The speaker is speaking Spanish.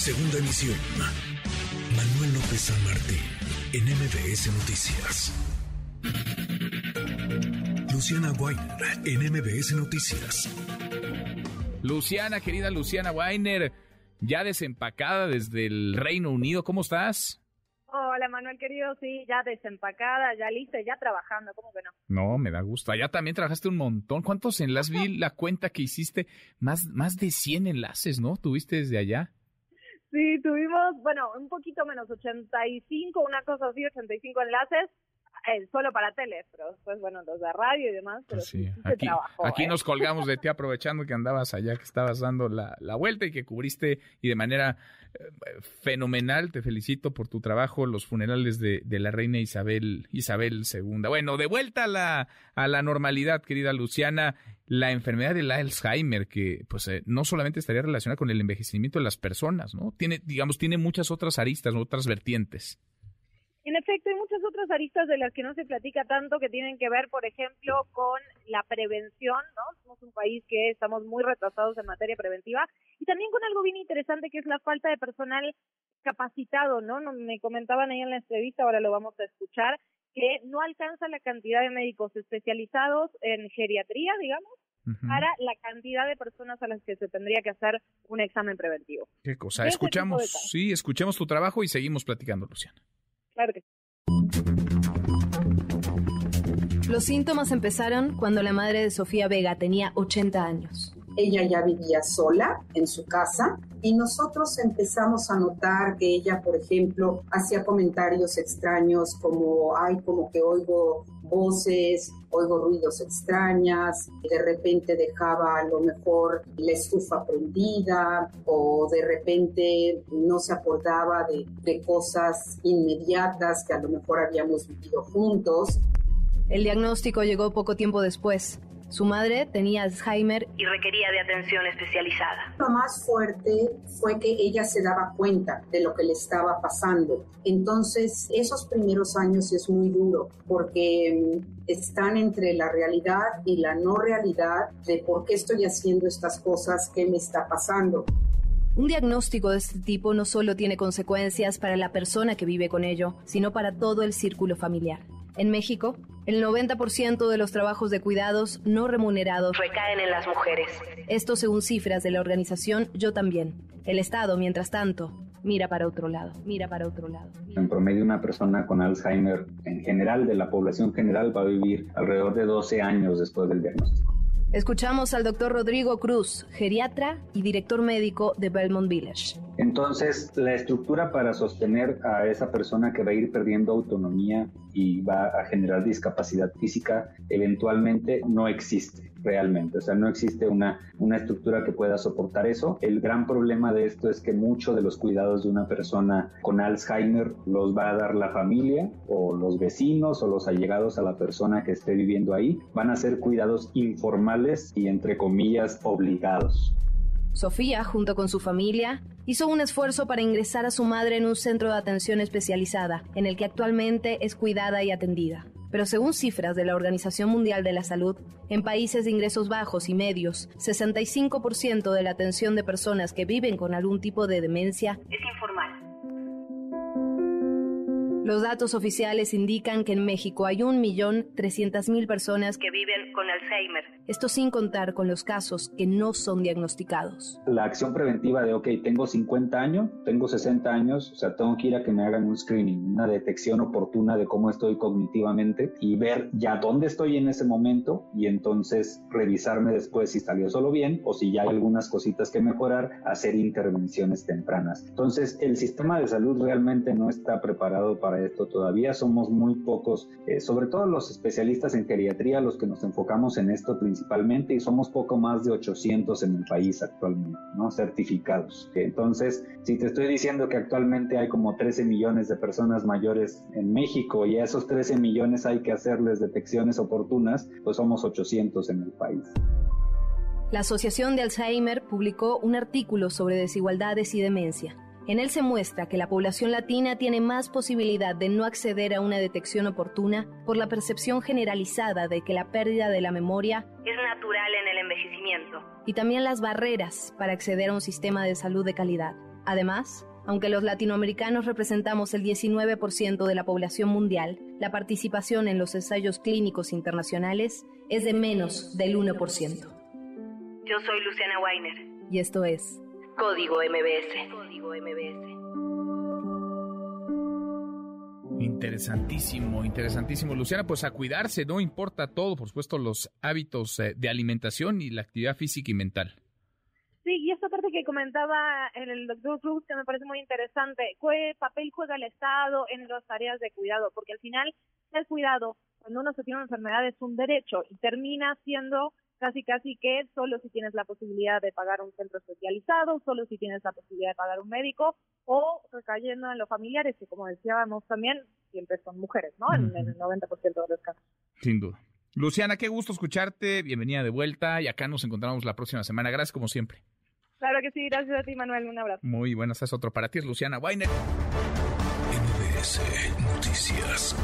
Segunda emisión. Manuel López San Martín, en MBS Noticias. Luciana Weiner, en MBS Noticias. Luciana, querida Luciana Weiner, ya desempacada desde el Reino Unido, ¿cómo estás? Hola Manuel querido, sí, ya desempacada, ya lista, ya trabajando, ¿cómo que no? No, me da gusto. Allá también trabajaste un montón. ¿Cuántos enlaces vi la cuenta que hiciste? Más, más de 100 enlaces, ¿no? ¿Tuviste desde allá? Sí, tuvimos, bueno, un poquito menos, 85, una cosa así, 85 enlaces. Eh, solo para tele, pero después, bueno, los de radio y demás. Pero sí, aquí, aquí ¿eh? nos colgamos de ti aprovechando que andabas allá, que estabas dando la, la vuelta y que cubriste y de manera eh, fenomenal. Te felicito por tu trabajo, los funerales de, de, la reina Isabel, Isabel II. Bueno, de vuelta a la, a la normalidad, querida Luciana, la enfermedad del Alzheimer, que pues no solamente estaría relacionada con el envejecimiento de las personas, ¿no? Tiene, digamos, tiene muchas otras aristas, otras vertientes. Efecto, hay muchas otras aristas de las que no se platica tanto que tienen que ver, por ejemplo, con la prevención, ¿no? Somos un país que estamos muy retrasados en materia preventiva y también con algo bien interesante que es la falta de personal capacitado, ¿no? Me comentaban ahí en la entrevista, ahora lo vamos a escuchar, que no alcanza la cantidad de médicos especializados en geriatría, digamos, para la cantidad de personas a las que se tendría que hacer un examen preventivo. Qué cosa. Escuchamos, sí, escuchamos tu trabajo y seguimos platicando, Luciana. Los síntomas empezaron cuando la madre de Sofía Vega tenía 80 años. Ella ya vivía sola en su casa y nosotros empezamos a notar que ella, por ejemplo, hacía comentarios extraños como, ay, como que oigo voces, oigo ruidos extrañas, de repente dejaba a lo mejor la estufa prendida o de repente no se acordaba de, de cosas inmediatas que a lo mejor habíamos vivido juntos. El diagnóstico llegó poco tiempo después. Su madre tenía Alzheimer y requería de atención especializada. Lo más fuerte fue que ella se daba cuenta de lo que le estaba pasando. Entonces, esos primeros años es muy duro porque mm, están entre la realidad y la no realidad de por qué estoy haciendo estas cosas, qué me está pasando. Un diagnóstico de este tipo no solo tiene consecuencias para la persona que vive con ello, sino para todo el círculo familiar. En México, el 90% de los trabajos de cuidados no remunerados recaen en las mujeres. Esto según cifras de la organización Yo también. El Estado, mientras tanto, mira para otro lado, mira para otro lado. En promedio, una persona con Alzheimer, en general, de la población general, va a vivir alrededor de 12 años después del diagnóstico. Escuchamos al doctor Rodrigo Cruz, geriatra y director médico de Belmont Village. Entonces, la estructura para sostener a esa persona que va a ir perdiendo autonomía y va a generar discapacidad física, eventualmente no existe realmente. O sea, no existe una, una estructura que pueda soportar eso. El gran problema de esto es que muchos de los cuidados de una persona con Alzheimer los va a dar la familia o los vecinos o los allegados a la persona que esté viviendo ahí. Van a ser cuidados informales y entre comillas obligados. Sofía, junto con su familia, hizo un esfuerzo para ingresar a su madre en un centro de atención especializada, en el que actualmente es cuidada y atendida. Pero según cifras de la Organización Mundial de la Salud, en países de ingresos bajos y medios, 65% de la atención de personas que viven con algún tipo de demencia es informal. Los datos oficiales indican que en México hay 1.300.000 personas que viven con Alzheimer. Esto sin contar con los casos que no son diagnosticados. La acción preventiva de, ok, tengo 50 años, tengo 60 años, o sea, tengo que ir a que me hagan un screening, una detección oportuna de cómo estoy cognitivamente y ver ya dónde estoy en ese momento y entonces revisarme después si salió solo bien o si ya hay algunas cositas que mejorar, hacer intervenciones tempranas. Entonces, el sistema de salud realmente no está preparado para esto todavía. Somos muy pocos, eh, sobre todo los especialistas en geriatría, los que nos enfocamos en esto principalmente, y somos poco más de 800 en el país actualmente, ¿no? Certificados. Entonces, si te estoy diciendo que actualmente hay como 13 millones de personas mayores en México y a esos 13 millones hay que hacerles detecciones oportunas, pues somos 800 en el país. La Asociación de Alzheimer publicó un artículo sobre desigualdades y demencia. En él se muestra que la población latina tiene más posibilidad de no acceder a una detección oportuna por la percepción generalizada de que la pérdida de la memoria es natural en el envejecimiento y también las barreras para acceder a un sistema de salud de calidad. Además, aunque los latinoamericanos representamos el 19% de la población mundial, la participación en los ensayos clínicos internacionales es de menos del 1%. Yo soy Luciana Weiner. Y esto es Código MBS. Código MBS. Interesantísimo, interesantísimo. Luciana, pues a cuidarse, no importa todo, por supuesto, los hábitos eh, de alimentación y la actividad física y mental. Sí, y esta parte que comentaba el doctor Cruz, que me parece muy interesante, ¿qué papel juega el Estado en las tareas de cuidado? Porque al final el cuidado, cuando uno se tiene una enfermedad, es un derecho y termina siendo casi casi que solo si tienes la posibilidad de pagar un centro especializado, solo si tienes la posibilidad de pagar un médico o recayendo en los familiares, que como decíamos también, siempre son mujeres, ¿no? En, en el 90% de los casos. Sin duda. Luciana, qué gusto escucharte, bienvenida de vuelta y acá nos encontramos la próxima semana. Gracias como siempre. Claro que sí, gracias a ti Manuel, un abrazo. Muy buenas, es otro para ti, es Luciana Weiner. MBS Noticias.